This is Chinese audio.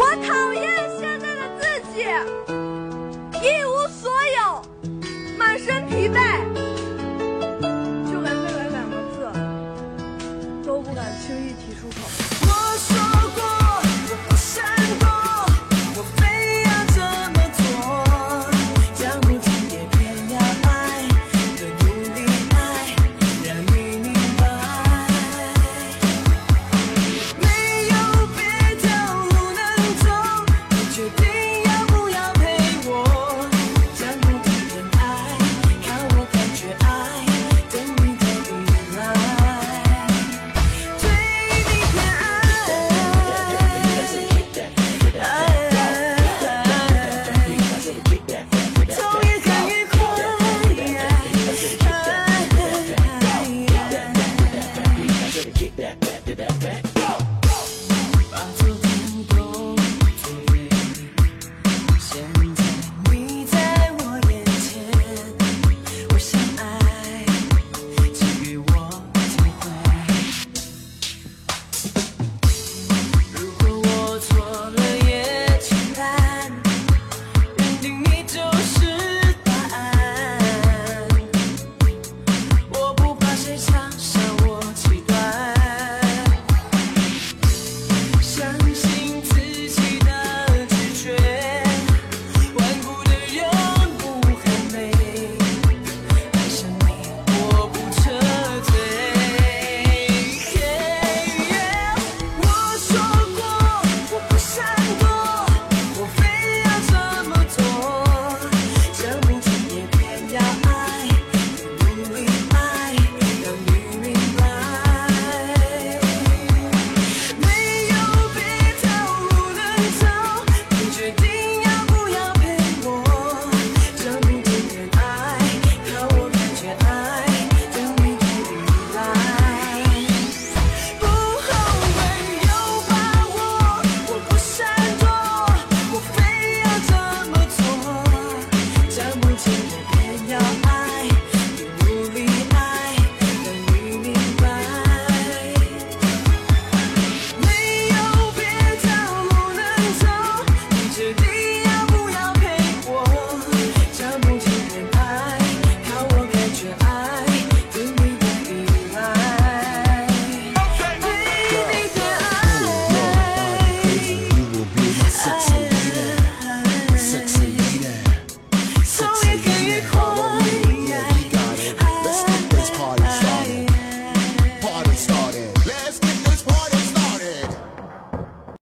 我讨厌现在的自己。一无所有满身疲惫。就连未来两个字都不敢轻易提出口。我说过把昨天都作废，现在你在我眼前，我想爱，请与我机会。如果我错了，也承担认定你。也要